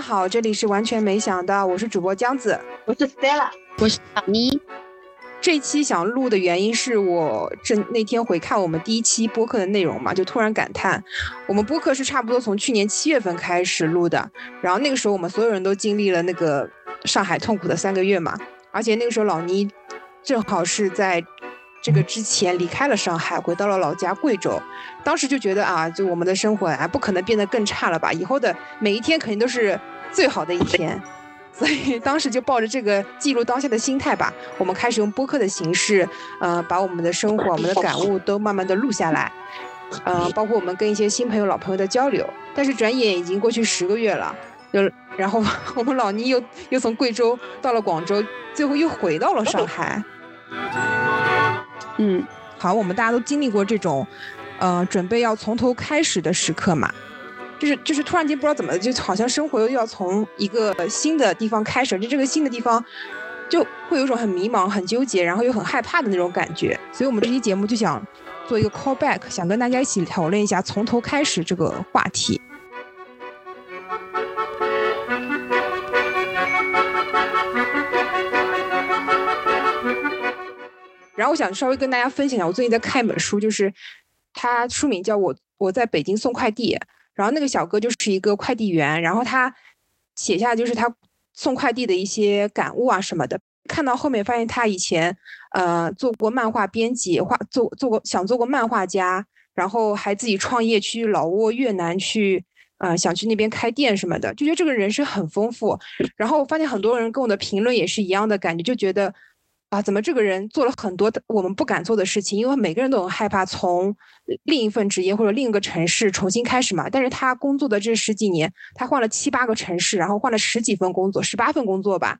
家好，这里是完全没想到，我是主播江子，我是 Stella，我是小妮。这期想录的原因是我这那天回看我们第一期播客的内容嘛，就突然感叹，我们播客是差不多从去年七月份开始录的，然后那个时候我们所有人都经历了那个上海痛苦的三个月嘛，而且那个时候老倪正好是在这个之前离开了上海，回到了老家贵州，当时就觉得啊，就我们的生活啊不可能变得更差了吧，以后的每一天肯定都是最好的一天。所以当时就抱着这个记录当下的心态吧，我们开始用播客的形式，呃，把我们的生活、我们的感悟都慢慢的录下来，呃，包括我们跟一些新朋友、老朋友的交流。但是转眼已经过去十个月了，就然后 我们老倪又又从贵州到了广州，最后又回到了上海。嗯，好，我们大家都经历过这种，呃，准备要从头开始的时刻嘛。就是就是突然间不知道怎么，就好像生活又要从一个新的地方开始，就这个新的地方，就会有种很迷茫、很纠结，然后又很害怕的那种感觉。所以我们这期节目就想做一个 call back，想跟大家一起讨论一下从头开始这个话题。然后我想稍微跟大家分享一下，我最近在看一本书，就是它书名叫我我在北京送快递。然后那个小哥就是一个快递员，然后他写下就是他送快递的一些感悟啊什么的。看到后面发现他以前呃做过漫画编辑，画做做过想做过漫画家，然后还自己创业去老挝越南去呃想去那边开店什么的，就觉得这个人是很丰富。然后我发现很多人跟我的评论也是一样的感觉，就觉得。啊，怎么这个人做了很多我们不敢做的事情？因为每个人都很害怕从另一份职业或者另一个城市重新开始嘛。但是他工作的这十几年，他换了七八个城市，然后换了十几份工作，十八份工作吧，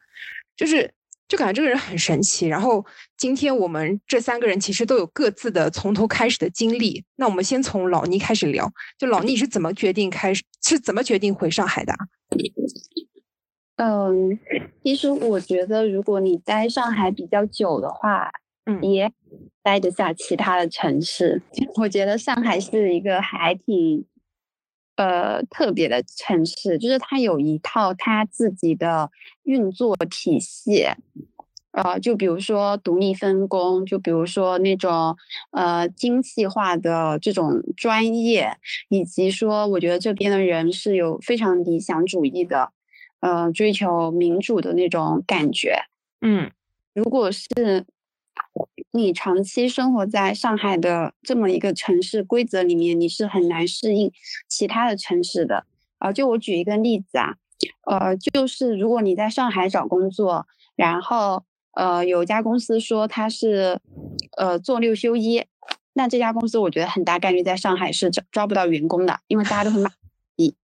就是就感觉这个人很神奇。然后今天我们这三个人其实都有各自的从头开始的经历。那我们先从老倪开始聊，就老倪是怎么决定开始，是怎么决定回上海的？嗯，其实我觉得，如果你待上海比较久的话，嗯，也待得下其他的城市。我觉得上海是一个还挺呃特别的城市，就是它有一套它自己的运作体系，呃，就比如说独立分工，就比如说那种呃精细化的这种专业，以及说我觉得这边的人是有非常理想主义的。呃，追求民主的那种感觉，嗯，如果是你长期生活在上海的这么一个城市规则里面，你是很难适应其他的城市的。啊，就我举一个例子啊，呃，就是如果你在上海找工作，然后呃有一家公司说他是呃做六休一，那这家公司我觉得很大概率在上海是招招不到员工的，因为大家都很满意，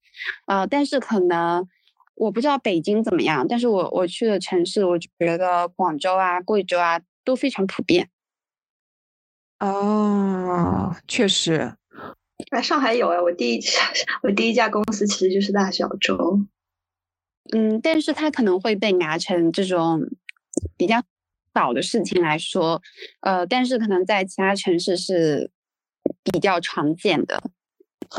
啊，但是可能。我不知道北京怎么样，但是我我去的城市，我觉得广州啊、贵州啊都非常普遍。哦，确实。哎上海有啊，我第一 我第一家公司其实就是大小周。嗯，但是它可能会被拿成这种比较少的事情来说，呃，但是可能在其他城市是比较常见的。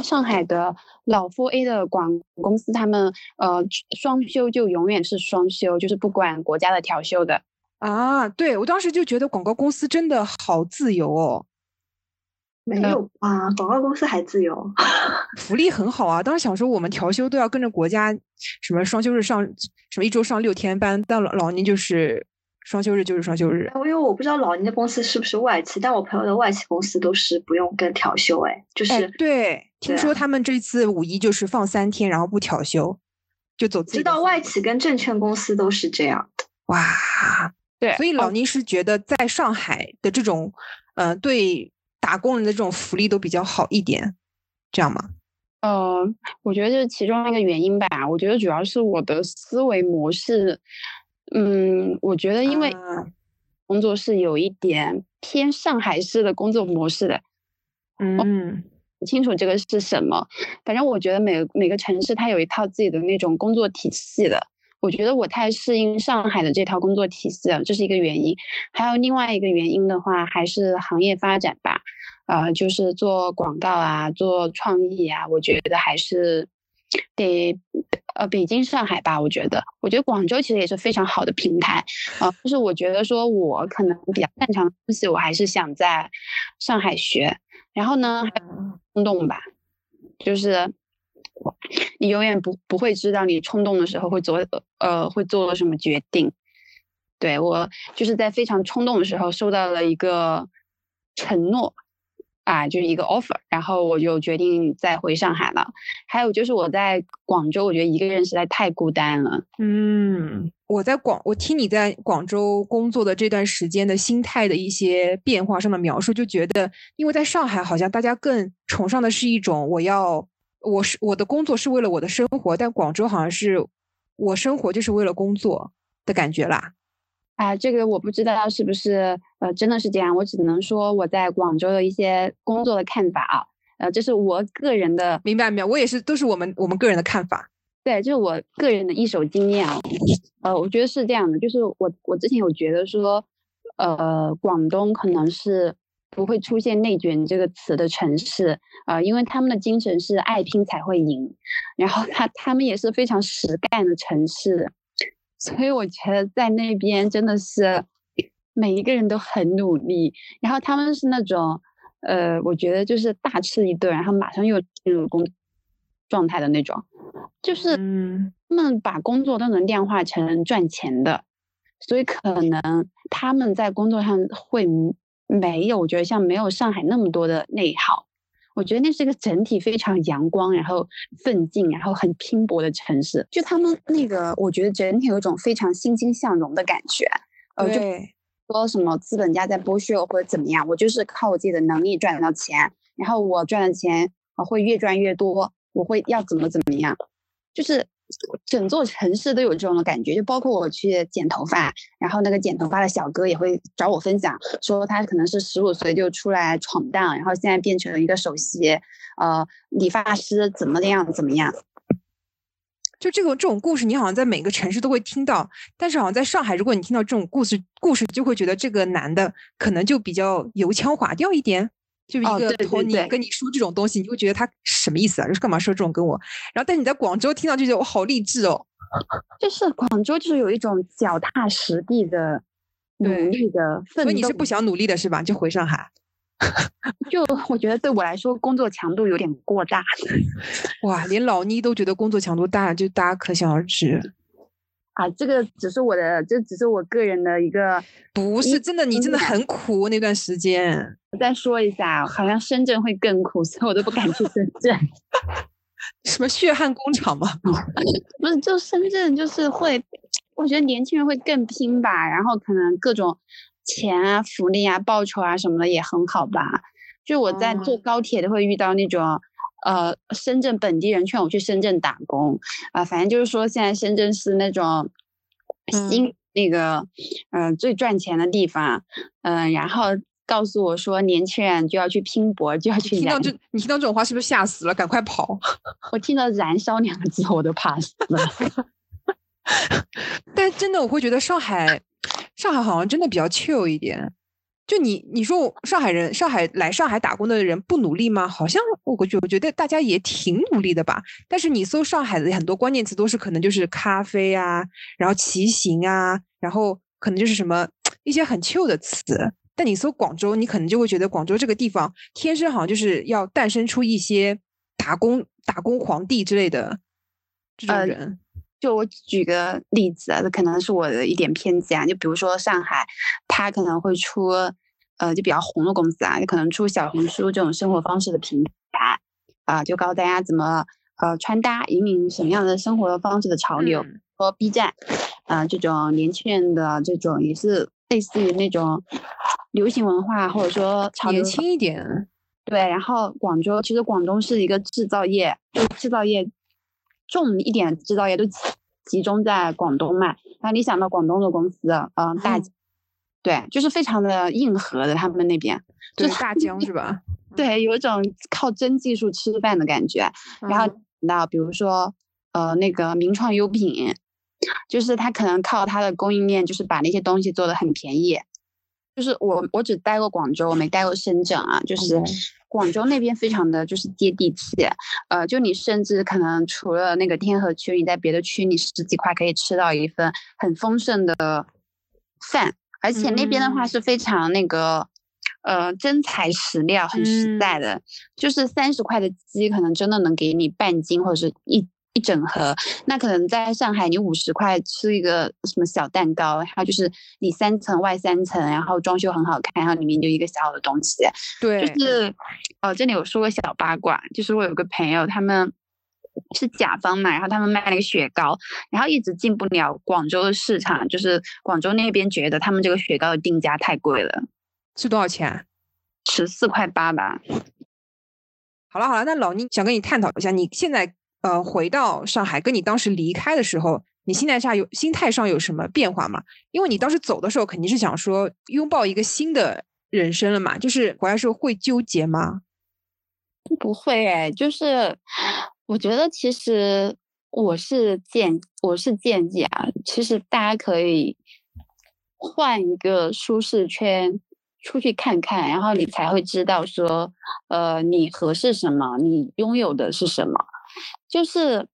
上海的老 f A 的广公司，他们呃双休就永远是双休，就是不管国家的调休的啊。对我当时就觉得广告公司真的好自由哦。没有啊，广告公司还自由，福利很好啊。当时想说我们调休都要跟着国家，什么双休日上什么一周上六天班，但老老年就是。双休日就是双休日，因为我不知道老倪的公司是不是外企，但我朋友的外企公司都是不用跟调休，哎，就是对，听说他们这次五一就是放三天，然后不调休，就走。知道外企跟证券公司都是这样的，哇，对，所以老倪是觉得在上海的这种，呃，对打工人的这种福利都比较好一点，这样吗？呃，我觉得这是其中一个原因吧。我觉得主要是我的思维模式。嗯，我觉得因为工作是有一点偏上海式的工作模式的，嗯，不清楚这个是什么。反正我觉得每每个城市它有一套自己的那种工作体系的。我觉得我太适应上海的这套工作体系了，这是一个原因。还有另外一个原因的话，还是行业发展吧。啊，就是做广告啊，做创意啊，我觉得还是得呃北京、上海吧。我觉得，我觉得广州其实也是非常好的平台啊。就是我觉得说我可能比较擅长的东西，我还是想在上海学。然后呢，冲动吧，就是你永远不不会知道你冲动的时候会做呃会做了什么决定。对我就是在非常冲动的时候收到了一个承诺。啊，就是一个 offer，然后我就决定再回上海了。还有就是我在广州，我觉得一个人实在太孤单了。嗯，我在广，我听你在广州工作的这段时间的心态的一些变化上的描述，就觉得，因为在上海好像大家更崇尚的是一种我要，我是我的工作是为了我的生活，但广州好像是我生活就是为了工作的感觉啦。啊，这个我不知道是不是呃真的是这样，我只能说我在广州的一些工作的看法啊，呃，这是我个人的，明白没有？我也是，都是我们我们个人的看法。对，就是我个人的一手经验啊，呃，我觉得是这样的，就是我我之前有觉得说，呃，广东可能是不会出现内卷这个词的城市啊，因为他们的精神是爱拼才会赢，然后他他们也是非常实干的城市。所以我觉得在那边真的是每一个人都很努力，然后他们是那种，呃，我觉得就是大吃一顿，然后马上又进入工状态的那种，就是他们把工作都能量化成赚钱的，所以可能他们在工作上会没有，我觉得像没有上海那么多的内耗。我觉得那是一个整体非常阳光，然后奋进，然后很拼搏的城市。就他们那个，我觉得整体有一种非常欣欣向荣的感觉。呃，就说什么资本家在剥削我或者怎么样，我就是靠我自己的能力赚到钱，然后我赚的钱啊会越赚越多，我会要怎么怎么样，就是。整座城市都有这种的感觉，就包括我去剪头发，然后那个剪头发的小哥也会找我分享，说他可能是十五岁就出来闯荡，然后现在变成了一个首席呃理发师，怎么样怎么样。就这个这种故事，你好像在每个城市都会听到，但是好像在上海，如果你听到这种故事，故事就会觉得这个男的可能就比较油腔滑调一点。就一个托尼跟你说这种东西，你会觉得他什么意思啊？就是干嘛说这种跟我？然后，但你在广州听到就觉得我好励志哦。就是广州就是有一种脚踏实地的努力的奋斗。所以你是不想努力的是吧？就回上海。就我觉得对我来说工作强度有点过大。哇，连老倪都觉得工作强度大，就大家可想而知。啊，这个只是我的，这只是我个人的一个，不是真的，你真的很苦那段时间。我再说一下，好像深圳会更苦，所以我都不敢去深圳。什么血汗工厂吗？不是，就深圳就是会，我觉得年轻人会更拼吧，然后可能各种钱啊、福利啊、报酬啊什么的也很好吧。就我在坐高铁都会遇到那种。呃，深圳本地人劝我去深圳打工，啊，反正就是说现在深圳是那种新那个，嗯，最赚钱的地方，嗯，然后告诉我说年轻人就要去拼搏，就要去。听到这，你听到这种话是不是吓死了？赶快跑！我听到“燃烧”两个字我都怕死了。但真的，我会觉得上海，上海好像真的比较 chill 一点。就你你说上海人上海来上海打工的人不努力吗？好像我觉我觉得大家也挺努力的吧。但是你搜上海的很多关键词都是可能就是咖啡啊，然后骑行啊，然后可能就是什么一些很 chill 的词。但你搜广州，你可能就会觉得广州这个地方天生好像就是要诞生出一些打工打工皇帝之类的这种人。就我举个例子啊，这可能是我的一点偏见啊。就比如说上海，它可能会出呃就比较红的公司啊，就可能出小红书这种生活方式的平台啊，就告诉大家怎么呃穿搭，引领什么样的生活方式的潮流。和 B 站啊这种年轻人的这种也是类似于那种流行文化，或者说潮流年轻一点。对，然后广州其实广东是一个制造业，就制造业。重一点制造业都集中在广东嘛？那你想到广东的公司，嗯，大，对，就是非常的硬核的，他们那边，就是大疆是吧？对，有一种靠真技术吃饭的感觉。然后那比如说，呃，那个名创优品，就是他可能靠他的供应链，就是把那些东西做的很便宜，就是我我只待过广州，我没待过深圳啊。就是广州那边非常的就是接地气，呃，就你甚至可能除了那个天河区，你在别的区你十几块可以吃到一份很丰盛的饭，而且那边的话是非常那个呃真材实料，很实在的，就是三十块的鸡可能真的能给你半斤或者是一。一整盒，那可能在上海，你五十块吃一个什么小蛋糕，它就是里三层外三层，然后装修很好看，然后里面就一个小的东西。对，就是哦，这里我说个小八卦，就是我有个朋友，他们是甲方嘛，然后他们卖那个雪糕，然后一直进不了广州的市场，就是广州那边觉得他们这个雪糕的定价太贵了，是多少钱？十四块八吧。好了好了，那老倪想跟你探讨一下，你现在。呃，回到上海，跟你当时离开的时候，你心态上有心态上有什么变化吗？因为你当时走的时候，肯定是想说拥抱一个新的人生了嘛。就是回来时候会纠结吗？不会哎，就是我觉得其实我是建我是建议啊，其实大家可以换一个舒适圈出去看看，然后你才会知道说，呃，你合适什么，你拥有的是什么。就是，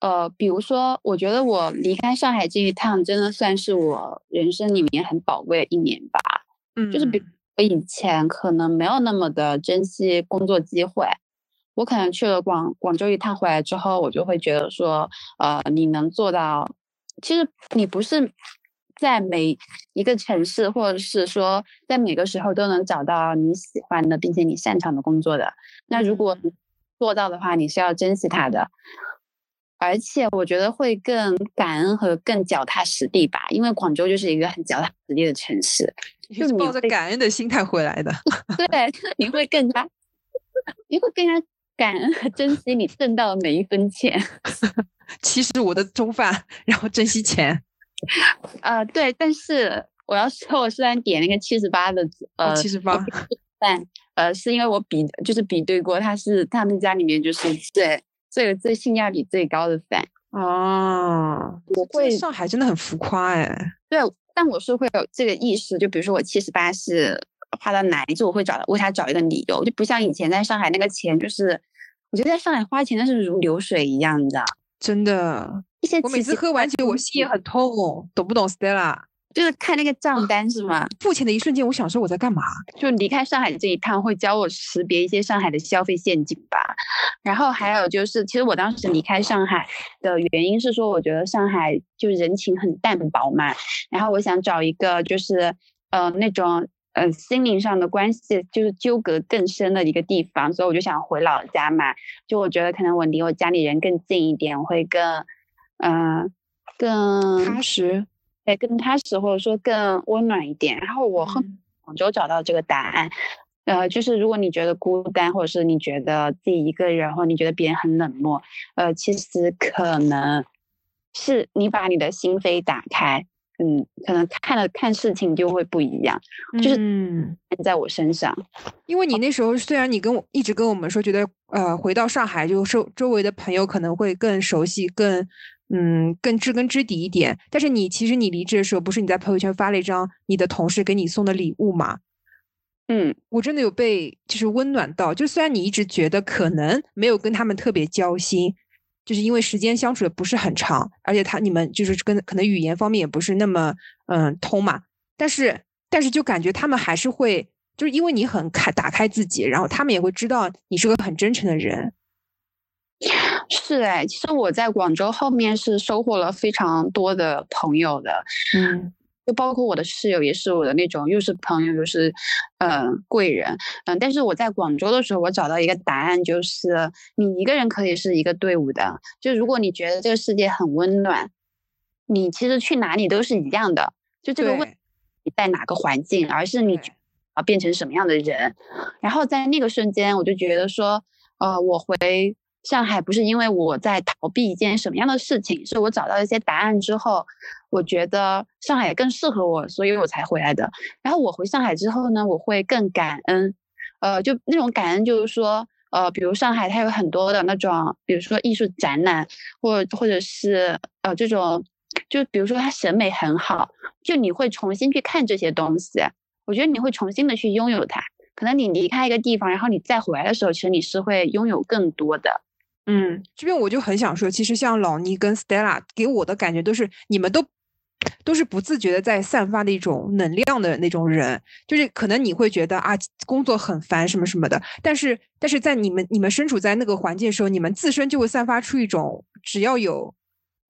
呃，比如说，我觉得我离开上海这一趟，真的算是我人生里面很宝贵的一年吧。嗯，就是比我以前可能没有那么的珍惜工作机会，我可能去了广广州一趟回来之后，我就会觉得说，呃，你能做到，其实你不是在每一个城市，或者是说在每个时候都能找到你喜欢的并且你擅长的工作的。那如果做到的话，你是要珍惜它的，而且我觉得会更感恩和更脚踏实地吧，因为广州就是一个很脚踏实地的城市，就是抱着感恩的心态回来的。对，你会更加，你会更加感恩和珍惜你挣到的每一分钱。七十五的中饭，然后珍惜钱。呃，对，但是我要说，我虽然点那个七十八的，呃，七十八，但。呃，是因为我比就是比对过，他是他们家里面就是最最最性价比最高的饭哦。我会上海真的很浮夸哎。对，但我是会有这个意识，就比如说我七十八是花到哪一次，我会找为他找一个理由，就不像以前在上海那个钱，就是我觉得在上海花钱那是如流水一样的，真的。一些我每次喝完酒，我心也很痛，懂不懂，Stella？就是看那个账单是吗？付钱的一瞬间，我想说我在干嘛？就离开上海这一趟，会教我识别一些上海的消费陷阱吧。然后还有就是，其实我当时离开上海的原因是说，我觉得上海就人情很淡薄嘛。然后我想找一个就是呃那种呃心灵上的关系就是纠葛更深的一个地方，所以我就想回老家嘛。就我觉得可能我离我家里人更近一点，会更嗯更踏实。哎，更踏实或者说更温暖一点。然后我和广州找到这个答案，呃，就是如果你觉得孤单，或者是你觉得自己一个人，或者你觉得别人很冷漠，呃，其实可能是你把你的心扉打开，嗯，可能看了看事情就会不一样。就是在我身上，因为你那时候虽然你跟我一直跟我们说，觉得呃回到上海就周周围的朋友可能会更熟悉，更。嗯，更知根知底一点。但是你其实你离职的时候，不是你在朋友圈发了一张你的同事给你送的礼物吗？嗯，我真的有被就是温暖到。就虽然你一直觉得可能没有跟他们特别交心，就是因为时间相处的不是很长，而且他你们就是跟可能语言方面也不是那么嗯通嘛。但是但是就感觉他们还是会，就是因为你很开打开自己，然后他们也会知道你是个很真诚的人。是哎，其实我在广州后面是收获了非常多的朋友的，嗯，就包括我的室友也是我的那种，又是朋友又是，嗯，贵人，嗯，但是我在广州的时候，我找到一个答案，就是你一个人可以是一个队伍的，就如果你觉得这个世界很温暖，你其实去哪里都是一样的，就这个问你在哪个环境，而是你啊变成什么样的人，然后在那个瞬间，我就觉得说，呃，我回。上海不是因为我在逃避一件什么样的事情，是我找到一些答案之后，我觉得上海更适合我，所以我才回来的。然后我回上海之后呢，我会更感恩，呃，就那种感恩就是说，呃，比如上海它有很多的那种，比如说艺术展览，或或者是呃这种，就比如说它审美很好，就你会重新去看这些东西。我觉得你会重新的去拥有它。可能你离开一个地方，然后你再回来的时候，其实你是会拥有更多的。嗯，这边我就很想说，其实像老倪跟 Stella 给我的感觉都是，你们都都是不自觉的在散发的一种能量的那种人，就是可能你会觉得啊，工作很烦什么什么的，但是但是在你们你们身处在那个环境的时候，你们自身就会散发出一种只要有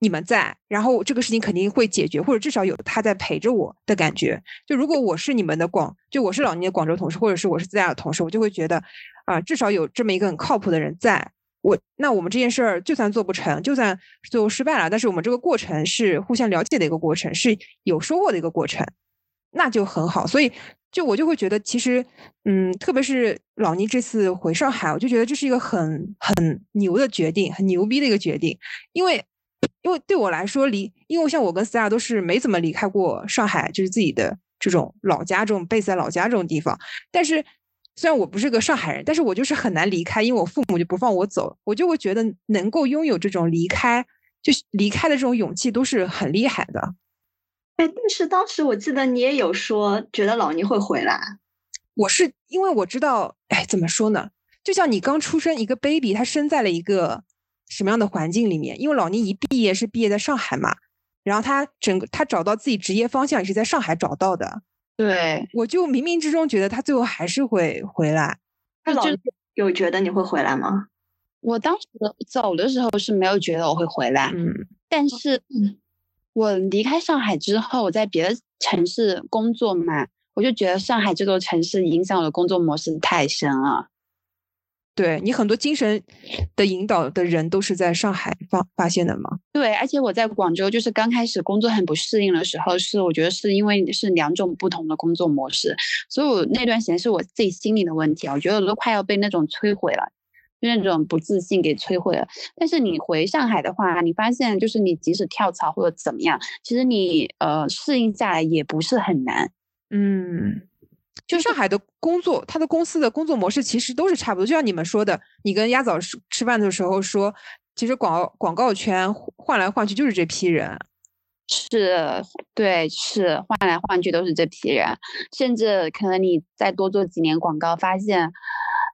你们在，然后这个事情肯定会解决，或者至少有他在陪着我的感觉。就如果我是你们的广，就我是老倪的广州同事，或者是我是自家的同事，我就会觉得啊，至少有这么一个很靠谱的人在。我那我们这件事儿就算做不成，就算最后失败了，但是我们这个过程是互相了解的一个过程，是有收获的一个过程，那就很好。所以就我就会觉得，其实嗯，特别是老倪这次回上海，我就觉得这是一个很很牛的决定，很牛逼的一个决定。因为因为对我来说，离因为像我跟 Star 都是没怎么离开过上海，就是自己的这种老家，这种 base 在老家这种地方，但是。虽然我不是个上海人，但是我就是很难离开，因为我父母就不放我走，我就会觉得能够拥有这种离开，就是离开的这种勇气，都是很厉害的。哎，但是当时我记得你也有说，觉得老倪会回来。我是因为我知道，哎，怎么说呢？就像你刚出生一个 baby，他生在了一个什么样的环境里面？因为老倪一毕业是毕业在上海嘛，然后他整个他找到自己职业方向也是在上海找到的。对，我就冥冥之中觉得他最后还是会回来。他老有觉得你会回来吗？我当时走的时候是没有觉得我会回来，嗯，但是我离开上海之后，我在别的城市工作嘛，我就觉得上海这座城市影响我的工作模式太深了。对你很多精神的引导的人都是在上海发发现的吗？对，而且我在广州就是刚开始工作很不适应的时候，是我觉得是因为是两种不同的工作模式，所以我那段时间是我自己心理的问题啊，我觉得我都快要被那种摧毁了，就那种不自信给摧毁了。但是你回上海的话，你发现就是你即使跳槽或者怎么样，其实你呃适应下来也不是很难，嗯。就上海的工作，他的公司的工作模式其实都是差不多。就像你们说的，你跟鸭枣吃吃饭的时候说，其实广广告圈换来换去就是这批人，是对，是换来换去都是这批人。甚至可能你再多做几年广告，发现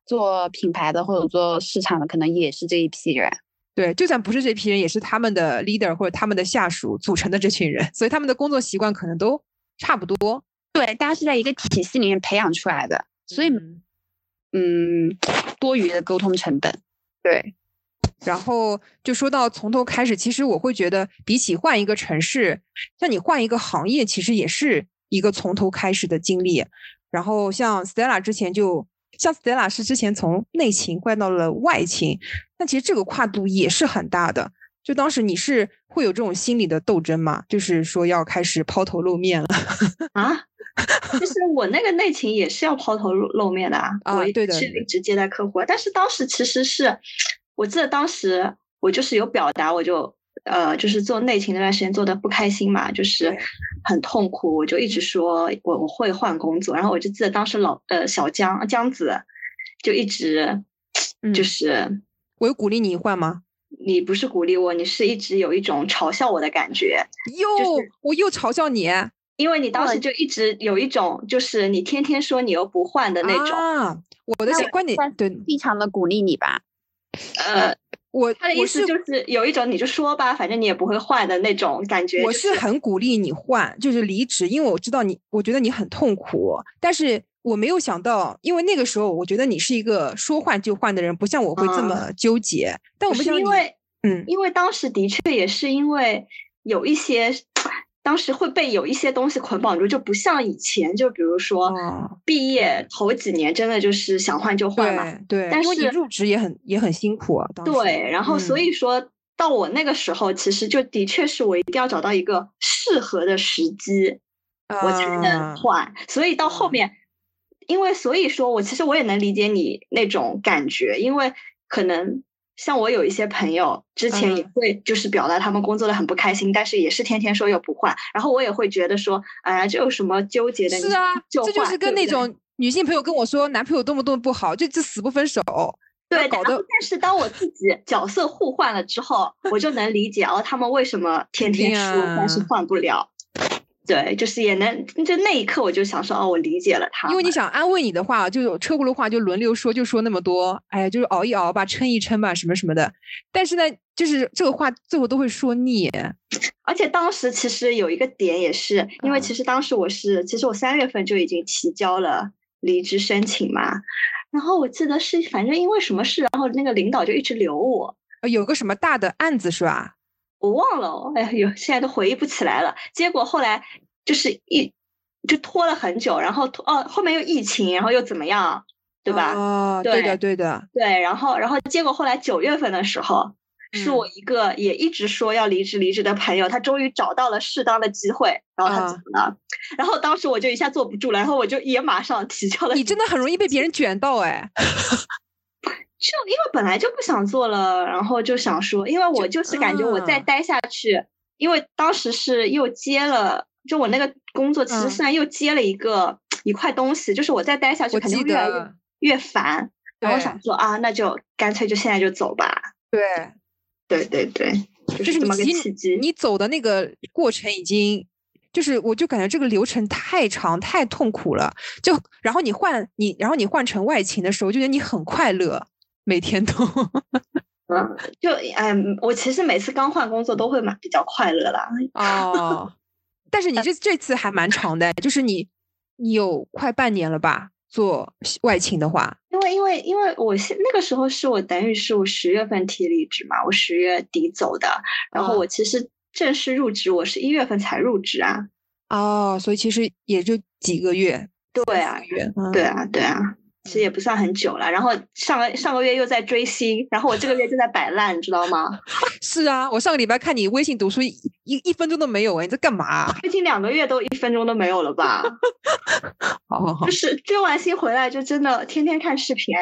做品牌的或者做市场的，可能也是这一批人。对，就算不是这批人，也是他们的 leader 或者他们的下属组成的这群人，所以他们的工作习惯可能都差不多。对，大家是在一个体系里面培养出来的，所以，嗯，多余的沟通成本。对，然后就说到从头开始，其实我会觉得，比起换一个城市，像你换一个行业，其实也是一个从头开始的经历。然后像 Stella 之前就，像 Stella 是之前从内勤换到了外勤，那其实这个跨度也是很大的。就当时你是会有这种心理的斗争吗？就是说要开始抛头露面了 啊？就是我那个内勤也是要抛头露露面的啊，我对的，是一直接待客户。但是当时其实是，我记得当时我就是有表达，我就呃，就是做内勤那段时间做的不开心嘛，就是很痛苦，我就一直说我我会换工作。然后我就记得当时老呃小江江子就一直就是，我有鼓励你换吗？你不是鼓励我，你是一直有一种嘲笑我的感觉。又我又嘲笑你。因为你当时就一直有一种，就是你天天说你又不换的那种。啊，我的观点对，非常的鼓励你吧。呃，我他的意思就是有一种你就说吧，反正你也不会换的那种感觉。我是很鼓励你换，就是离职，因为我知道你，我觉得你很痛苦。但是我没有想到，因为那个时候我觉得你是一个说换就换的人，不像我会这么纠结。但我们因为，嗯，因为当时的确也是因为有一些。当时会被有一些东西捆绑住，就不像以前，就比如说毕业头几年，真的就是想换就换嘛。对，但是入职也很也很辛苦啊。对，然后所以说到我那个时候，其实就的确是我一定要找到一个适合的时机，我才能换。所以到后面，因为所以说我其实我也能理解你那种感觉，因为可能。像我有一些朋友，之前也会就是表达他们工作的很不开心，但是也是天天说又不换，然后我也会觉得说，哎呀，这有什么纠结的？是啊，这就是跟那种女性朋友跟我说男朋友多么多么不好，就就死不分手。对，搞得。但是当我自己角色互换了之后，我就能理解哦，他们为什么天天说，但是换不了。对，就是也能，就那一刻我就想说，哦，我理解了他。因为你想安慰你的话，就有车轱辘话就轮流说，就说那么多，哎呀，就是熬一熬吧，撑一撑吧，什么什么的。但是呢，就是这个话最后都会说腻。而且当时其实有一个点也是，因为其实当时我是，其实我三月份就已经提交了离职申请嘛。然后我记得是，反正因为什么事，然后那个领导就一直留我。有个什么大的案子是吧？我忘了，哎呦，现在都回忆不起来了。结果后来就是一就拖了很久，然后拖哦，后面又疫情，然后又怎么样，对吧？哦，对的，对的，对。然后，然后结果后来九月份的时候，是我一个也一直说要离职离职的朋友，他终于找到了适当的机会，然后他怎么了？然后当时我就一下坐不住了，然后我就也马上提交了。你真的很容易被别人卷到哎。就因为本来就不想做了，然后就想说，因为我就是感觉我再待下去，因为当时是又接了，就我那个工作其实虽然又接了一个一块东西，就是我再待下去肯定越来越越烦，然后想说啊，那就干脆就现在就走吧。对，对对对，就是这么个契机。你走的那个过程已经，就是我就感觉这个流程太长太痛苦了，就然后你换你然后你换成外勤的时候，就觉得你很快乐。每天都，嗯，就哎，我其实每次刚换工作都会蛮比较快乐啦 哦。但是你这这次还蛮长的，就是你你有快半年了吧？做外勤的话，因为因为因为我现那个时候是我等于是我十月份提离职嘛，我十月底走的，然后我其实正式入职我是一月份才入职啊。哦，所以其实也就几个月。对啊，对啊，对啊。其实也不算很久了，然后上个上个月又在追星，然后我这个月就在摆烂，你知道吗？是啊，我上个礼拜看你微信读书一一分钟都没有哎，你在干嘛？最近两个月都一分钟都没有了吧？好好好，就是追完星回来就真的天天看视频，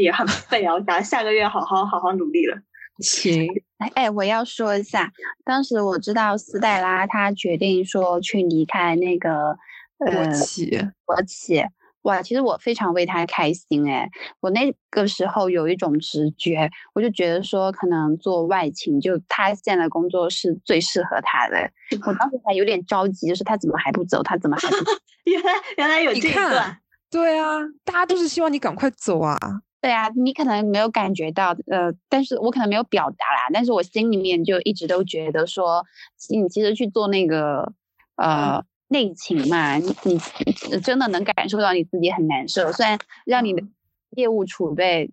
也很废啊。我想下个月好好好好努力了。行，哎哎，我要说一下，当时我知道斯黛拉她决定说去离开那个国企，国企。哇，其实我非常为她开心哎！我那个时候有一种直觉，我就觉得说可能做外勤，就她现在的工作是最适合她的。我当时还有点着急，就是她怎么还不走？她怎么还不？原来原来有这段，对啊，大家都是希望你赶快走啊。对啊，你可能没有感觉到，呃，但是我可能没有表达啦，但是我心里面就一直都觉得说，你其实去做那个，呃。内勤嘛，你你真的能感受到你自己很难受。虽然让你的业务储备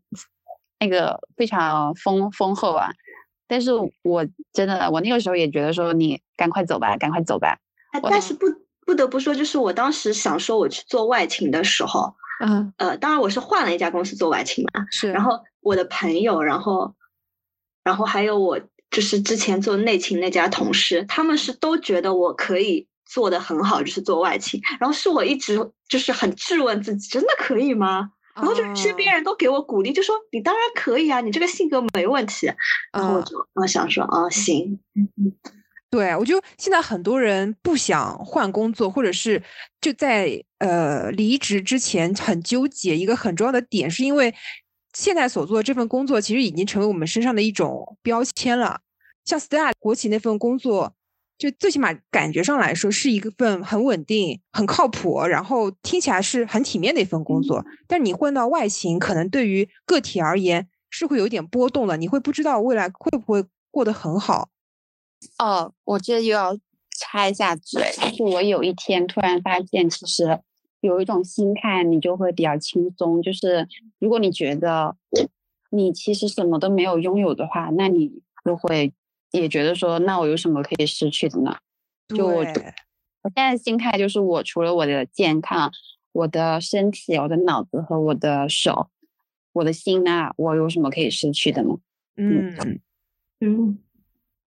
那个非常丰丰厚啊，但是我真的我那个时候也觉得说你赶快走吧，赶快走吧。但是不不得不说，就是我当时想说我去做外勤的时候，嗯呃，当然我是换了一家公司做外勤嘛，是。然后我的朋友，然后然后还有我就是之前做内勤那家同事，他们是都觉得我可以。做的很好，就是做外勤，然后是我一直就是很质问自己，真的可以吗？然后就是身边人都给我鼓励，就说你当然可以啊，你这个性格没问题。然后我就我想说啊，行，对我就现在很多人不想换工作，或者是就在呃离职之前很纠结，一个很重要的点是因为现在所做的这份工作其实已经成为我们身上的一种标签了，像 Star 国企那份工作。就最起码感觉上来说是一份很稳定、很靠谱，然后听起来是很体面的一份工作。但你混到外勤，可能对于个体而言是会有点波动的，你会不知道未来会不会过得很好。哦，我这又要插一下嘴，就是我有一天突然发现，其实有一种心态，你就会比较轻松。就是如果你觉得你其实什么都没有拥有的话，那你就会。也觉得说，那我有什么可以失去的呢？就我，我现在心态就是，我除了我的健康、我的身体、我的脑子和我的手、我的心啊，我有什么可以失去的呢？嗯嗯，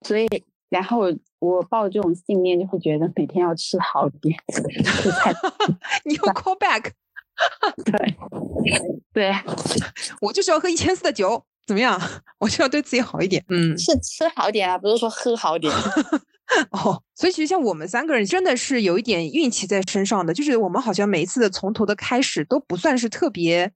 所以，然后我抱这种信念，就会觉得每天要吃好点。你又 call back？对对，我就是要喝一千四的酒。怎么样？我就要对自己好一点。嗯，是吃好点啊，不是说喝好点。哦，所以其实像我们三个人，真的是有一点运气在身上的，就是我们好像每一次的从头的开始都不算是特别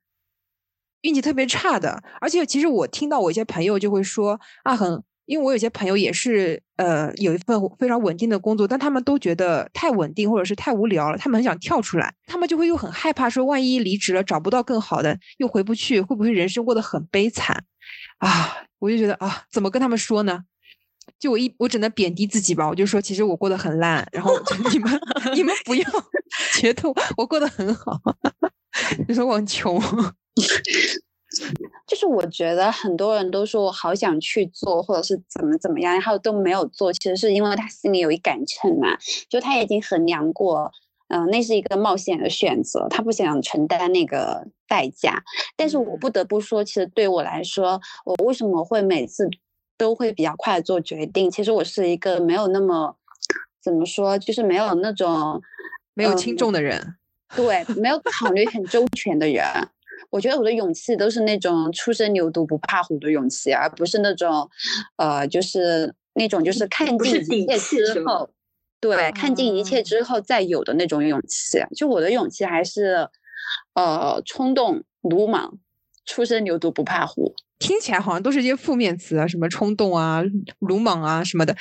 运气特别差的。而且其实我听到我一些朋友就会说啊，很因为我有些朋友也是，呃，有一份非常稳定的工作，但他们都觉得太稳定或者是太无聊了，他们很想跳出来，他们就会又很害怕，说万一离职了找不到更好的，又回不去，会不会人生过得很悲惨？啊，我就觉得啊，怎么跟他们说呢？就我一我只能贬低自己吧，我就说其实我过得很烂，然后你们 你们不要觉得我过得很好，你说我很穷。就是我觉得很多人都说我好想去做，或者是怎么怎么样，然后都没有做。其实是因为他心里有一杆秤嘛，就他已经衡量过，嗯，那是一个冒险的选择，他不想承担那个代价。但是我不得不说，其实对我来说，我为什么会每次都会比较快做决定？其实我是一个没有那么怎么说，就是没有那种没有轻重的人，对，没有考虑很周全的人。我觉得我的勇气都是那种初生牛犊不怕虎的勇气，而不是那种，呃，就是那种就是看尽一切之后，对，看尽一切之后再有的那种勇气。就我的勇气还是，呃，冲动、鲁莽、初生牛犊不怕虎，听起来好像都是一些负面词啊，什么冲动啊、鲁莽啊什么的。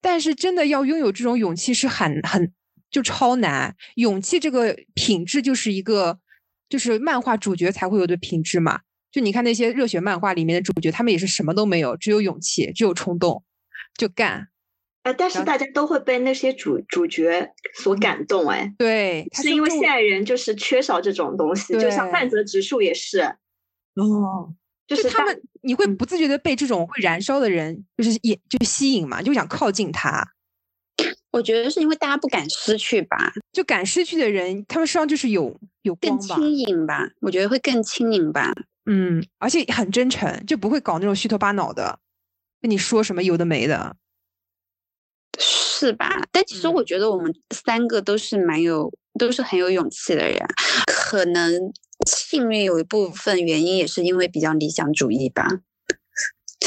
但是真的要拥有这种勇气是很很就超难。勇气这个品质就是一个。就是漫画主角才会有的品质嘛？就你看那些热血漫画里面的主角，他们也是什么都没有，只有勇气，只有冲动，就干。哎，但是大家都会被那些主主角所感动，哎，对，是因为现代人就是缺少这种东西，就像半泽直树也是。哦，就是他们，你会不自觉的被这种会燃烧的人，就是也就吸引嘛，就想靠近他。我觉得是因为大家不敢失去吧，就敢失去的人，他们身上就是有有更轻盈吧。我觉得会更轻盈吧。嗯，而且很真诚，就不会搞那种虚头巴脑的，跟你说什么有的没的，是吧？但其实我觉得我们三个都是蛮有，都是很有勇气的人。可能幸运有一部分原因也是因为比较理想主义吧。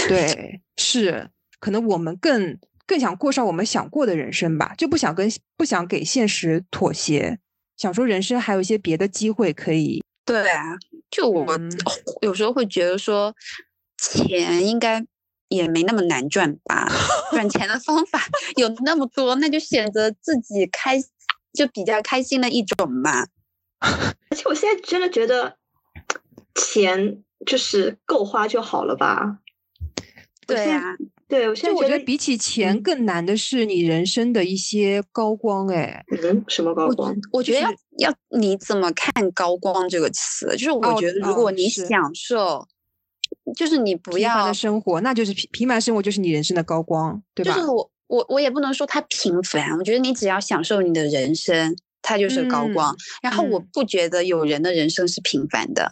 对，是，可能我们更。更想过上我们想过的人生吧，就不想跟不想给现实妥协，想说人生还有一些别的机会可以。对啊，就我有时候会觉得说，钱应该也没那么难赚吧，赚钱的方法 有那么多，那就选择自己开就比较开心的一种吧。而且我现在真的觉得，钱就是够花就好了吧。对啊。对，我现在觉得比起钱更难的是你人生的一些高光，哎，嗯，什么高光？我觉得要要你怎么看“高光”这个词？就是我觉得如果你享受，就是你不要的生活，那就是平平凡生活就是你人生的高光，对吧？就是我我我也不能说它平凡，我觉得你只要享受你的人生，它就是高光。然后我不觉得有人的人生是平凡的。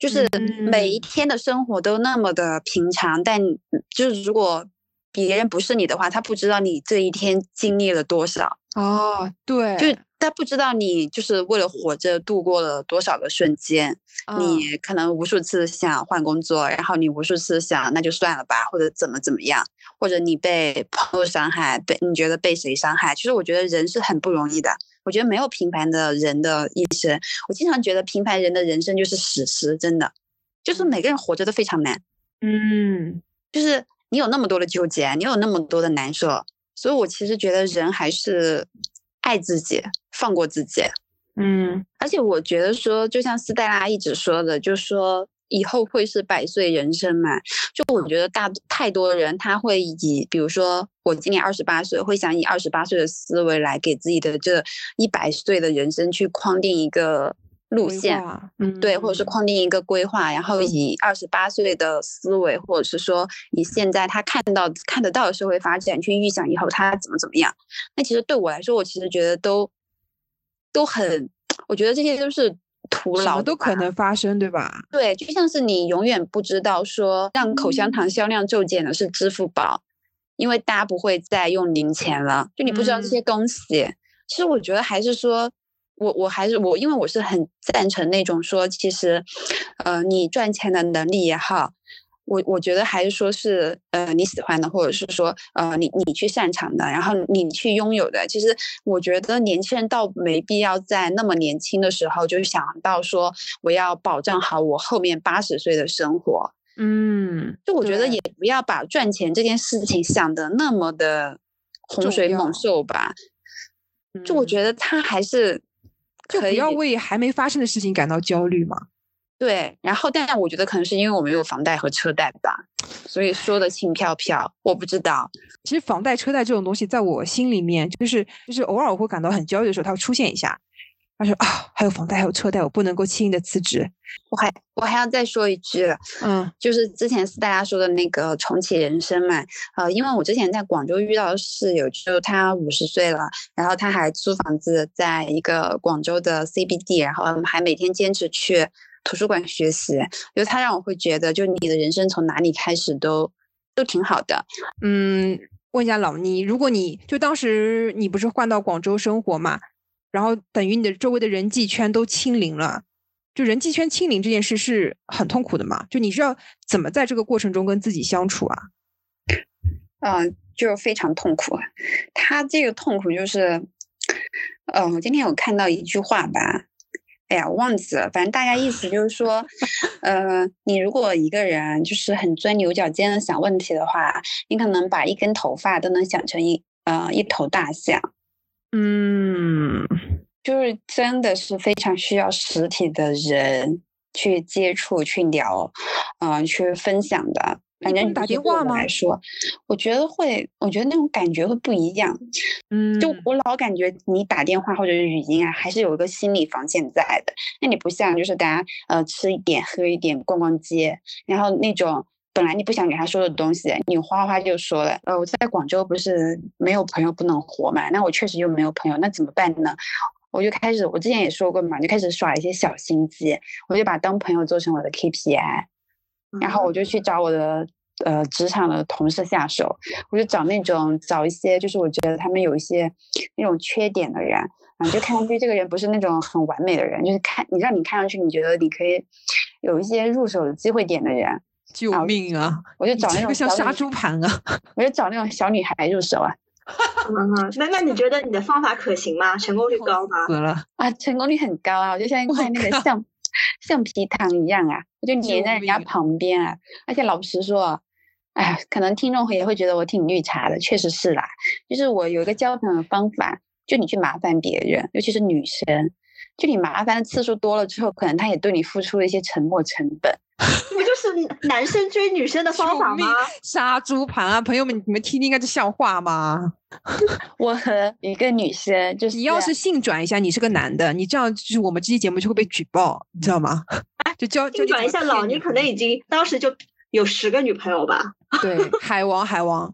就是每一天的生活都那么的平常，但就是如果别人不是你的话，他不知道你这一天经历了多少哦。对，就他不知道你就是为了活着度过了多少个瞬间。你可能无数次想换工作，然后你无数次想那就算了吧，或者怎么怎么样，或者你被朋友伤害，被你觉得被谁伤害？其实我觉得人是很不容易的。我觉得没有平凡的人的一生。我经常觉得平凡人的人生就是史诗，真的，就是每个人活着都非常难。嗯，就是你有那么多的纠结，你有那么多的难受，所以我其实觉得人还是爱自己，放过自己。嗯，而且我觉得说，就像斯黛拉一直说的，就是说。以后会是百岁人生嘛？就我觉得大太多人他会以，比如说我今年二十八岁，会想以二十八岁的思维来给自己的这一百岁的人生去框定一个路线，嗯，对，或者是框定一个规划，然后以二十八岁的思维，或者是说以现在他看到看得到的社会发展去预想以后他怎么怎么样。那其实对我来说，我其实觉得都都很，我觉得这些都是。徒劳都可能发生，对吧？对，就像是你永远不知道说让口香糖销量骤减的是支付宝，因为大家不会再用零钱了。就你不知道这些东西，其实我觉得还是说，我我还是我，因为我是很赞成那种说，其实，呃，你赚钱的能力也好。我我觉得还是说是呃你喜欢的，或者是说呃你你去擅长的，然后你去拥有的。其实我觉得年轻人倒没必要在那么年轻的时候就想到说我要保障好我后面八十岁的生活。嗯，就我觉得也不要把赚钱这件事情想的那么的洪水猛兽吧。就我觉得他还是就不要为还没发生的事情感到焦虑嘛。对，然后但我觉得可能是因为我没有房贷和车贷吧，所以说的轻飘飘。我不知道，其实房贷、车贷这种东西，在我心里面，就是就是偶尔我会感到很焦虑的时候，它会出现一下。他说啊，还有房贷，还有车贷，我不能够轻易的辞职。我还我还要再说一句，嗯，就是之前是大家说的那个重启人生嘛，呃，因为我之前在广州遇到的室友，就他五十岁了，然后他还租房子在一个广州的 CBD，然后还每天坚持去图书馆学习，就他让我会觉得，就你的人生从哪里开始都都挺好的。嗯，问一下老倪，如果你就当时你不是换到广州生活嘛？然后等于你的周围的人际圈都清零了，就人际圈清零这件事是很痛苦的嘛？就你是要怎么在这个过程中跟自己相处啊？嗯，就非常痛苦。他这个痛苦就是，嗯，我今天有看到一句话吧，哎呀，忘记了，反正大概意思就是说，呃，你如果一个人就是很钻牛角尖的想问题的话，你可能把一根头发都能想成一呃一头大象。嗯，就是真的是非常需要实体的人去接触、去聊，嗯，去分享的。反正打电话吗？来说，我觉得会，我觉得那种感觉会不一样。嗯，就我老感觉你打电话或者是语音啊，还是有一个心理防线在的。那你不像就是大家呃吃一点、喝一点、逛逛街，然后那种。本来你不想给他说的东西，你哗哗就说了。呃，我在广州不是没有朋友不能活嘛？那我确实又没有朋友，那怎么办呢？我就开始，我之前也说过嘛，就开始耍一些小心机，我就把当朋友做成我的 KPI，然后我就去找我的呃职场的同事下手，我就找那种找一些就是我觉得他们有一些那种缺点的人，啊，就看上去这个人不是那种很完美的人，就是看你让你看上去你觉得你可以有一些入手的机会点的人。救命啊！我就找那种像杀猪盘啊！我就找那种小女孩入手啊。嗯，那那你觉得你的方法可行吗？成功率高吗？死了啊！成功率很高啊！我就像一块那个橡橡皮糖一样啊，我就粘在人家旁边啊。而且老实说，哎，可能听众也会觉得我挺绿茶的，确实是啦。就是我有一个交朋友的方法，就你去麻烦别人，尤其是女生，就你麻烦的次数多了之后，可能他也对你付出了一些沉默成本。不就是男生追女生的方法吗？杀猪盘啊！朋友们，你们听听，应该是笑话吗？我和一个女生，就是你要是性转一下，你是个男的，你这样就是我们这期节目就会被举报，你知道吗？就教性转一下，老你可能已经当时就有十个女朋友吧？对，海王，海王。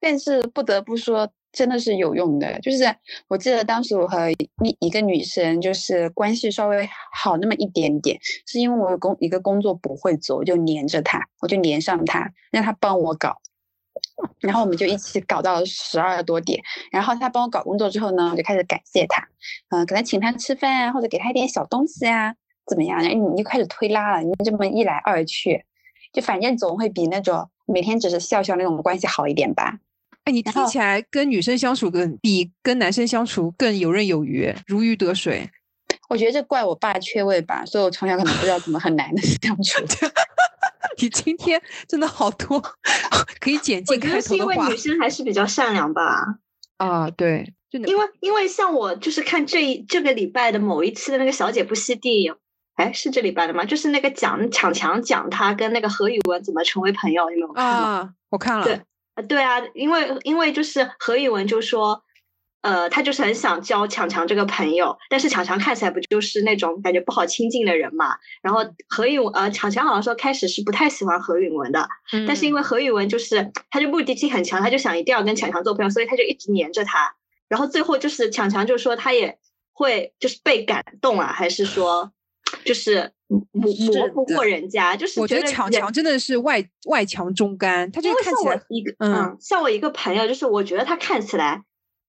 但是不得不说。真的是有用的，就是我记得当时我和一一个女生就是关系稍微好那么一点点，是因为我工一个工作不会做，我就黏着她，我就黏上她，让她帮我搞，然后我们就一起搞到十二多点，然后她帮我搞工作之后呢，我就开始感谢她，嗯，可能请她吃饭啊，或者给她一点小东西啊，怎么样？然后你就开始推拉了，你这么一来二去，就反正总会比那种每天只是笑笑那种关系好一点吧。哎，你听起来跟女生相处更比跟男生相处更游刃有余，如鱼得水。我觉得这怪我爸缺位吧，所以我从小可能不知道怎么和男的相处。你今天真的好多 可以剪进开头的话。是因为女生还是比较善良吧？啊，对，因为因为像我就是看这一这个礼拜的某一期的那个小姐不吸地，哎，是这礼拜的吗？就是那个讲抢强讲他跟那个何宇文怎么成为朋友，有没有看？啊，我看了。对。啊，对啊，因为因为就是何宇文就说，呃，他就是很想交强强这个朋友，但是强强看起来不就是那种感觉不好亲近的人嘛。然后何宇文呃，强强好像说开始是不太喜欢何宇文的，但是因为何宇文就是他就目的性很强，他就想一定要跟强强做朋友，所以他就一直黏着他。然后最后就是强强就说他也会就是被感动啊，还是说就是。磨磨不过人家，就是我觉得强强真的是外外强中干，他就看起来一个嗯，像我一个朋友，就是我觉得他看起来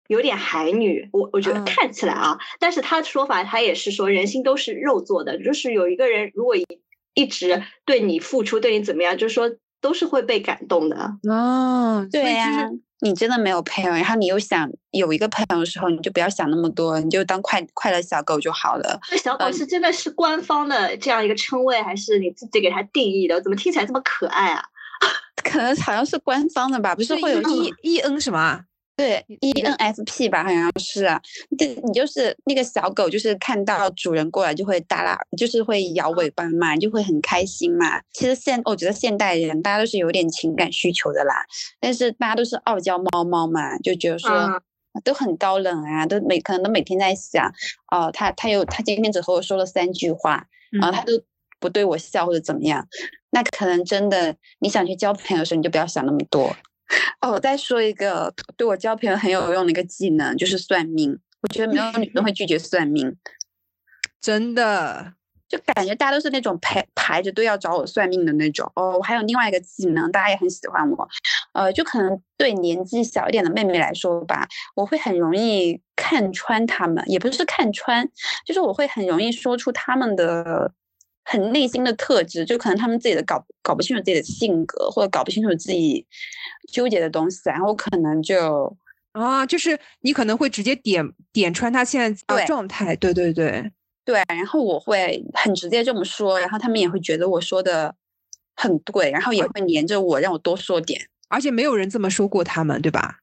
有点海女，我我觉得看起来啊，但是他的说法他也是说人心都是肉做的，就是有一个人如果一一直对你付出，对你怎么样，就是说都是会被感动的哦，对呀，你真的没有朋友，然后你又想有一个朋友的时候，你就不要想那么多，你就当快快乐小狗就好了。这小狗是真的是官方的这样一个称谓，还是你自己给它定义的？怎么听起来这么可爱啊？可能好像是官方的吧，不是会有 E E N 什么？对，E N F P 吧，好像是啊。这你就是那个小狗，就是看到主人过来就会耷拉，就是会摇尾巴嘛，就会很开心嘛。其实现我觉得现代人大家都是有点情感需求的啦，但是大家都是傲娇猫猫嘛，就觉得说都很高冷啊，都每可能都每天在想，哦，他他有他今天只和我说了三句话，然后他都不对我笑或者怎么样，那可能真的你想去交朋友的时候，你就不要想那么多。哦，我再说一个对我交朋友很有用的一个技能，就是算命。我觉得没有女生会拒绝算命，真的，就感觉大家都是那种排排着队要找我算命的那种。哦，我还有另外一个技能，大家也很喜欢我。呃，就可能对年纪小一点的妹妹来说吧，我会很容易看穿她们，也不是看穿，就是我会很容易说出她们的。很内心的特质，就可能他们自己的搞搞不清楚自己的性格，或者搞不清楚自己纠结的东西，然后可能就啊，就是你可能会直接点点穿他现在的状态，对对对对，然后我会很直接这么说，然后他们也会觉得我说的很对，然后也会黏着我，让我多说点，而且没有人这么说过他们，对吧？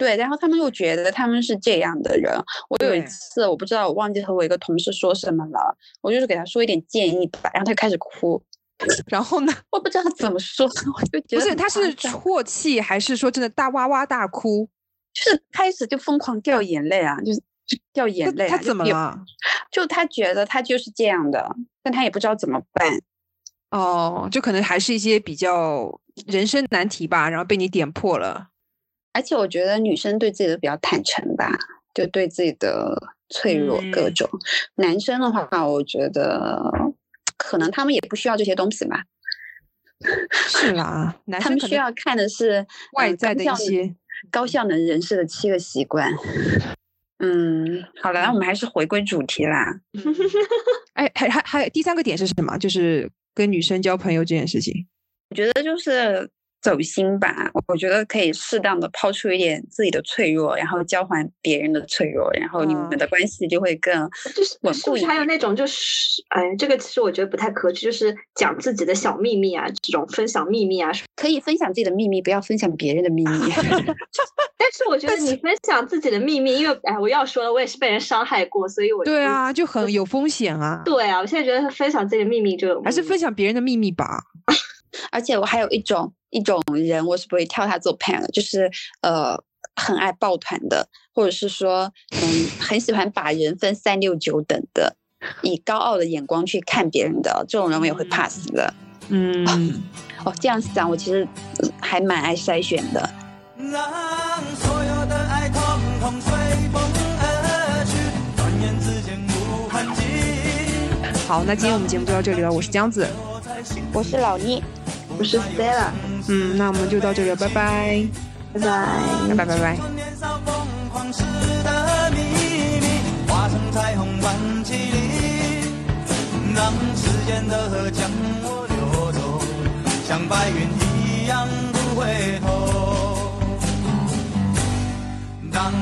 对，然后他们又觉得他们是这样的人。我有一次，我不知道，我忘记和我一个同事说什么了。我就是给他说一点建议吧，然后他就开始哭。然后呢，我不知道怎么说，我就觉得不是他是啜泣，还是说真的大哇哇大哭？就是开始就疯狂掉眼泪啊，就是掉眼泪。他怎么了？就他觉得他就是这样的，但他也不知道怎么办。哦，就可能还是一些比较人生难题吧，然后被你点破了。而且我觉得女生对自己都比较坦诚吧，就对自己的脆弱各种。男生的话，我觉得可能他们也不需要这些东西吧。是啦，他们需要看的是外在的一些高效能人士的七个习惯。嗯，好了，那我们还是回归主题啦。哎，还还还有第三个点是什么？就是跟女生交朋友这件事情。我觉得就是。走心吧，我觉得可以适当的抛出一点自己的脆弱，然后交还别人的脆弱，然后你们的关系就会更就是稳固一点。还有那种就是，哎，这个其实我觉得不太可取，就是讲自己的小秘密啊，这种分享秘密啊，可以分享自己的秘密，不要分享别人的秘密。但是我觉得你分享自己的秘密，因为哎，我要说了，我也是被人伤害过，所以我对啊，就很有风险啊。对啊，我现在觉得分享自己的秘密就还是分享别人的秘密吧。而且我还有一种。一种人，我是不会挑他做朋友的，就是呃，很爱抱团的，或者是说，嗯，很喜欢把人分三六九等的，以高傲的眼光去看别人的这种人，我也会 pass 的。嗯，哦，这样想，我其实还蛮爱筛选的。好，那今天我们节目就到这里了。我是江子，我是老倪，我是 Stella。嗯，那我们就到这里了，拜拜，拜拜，拜拜，拜拜。让时间的河将我流走，像白云一样不回头。当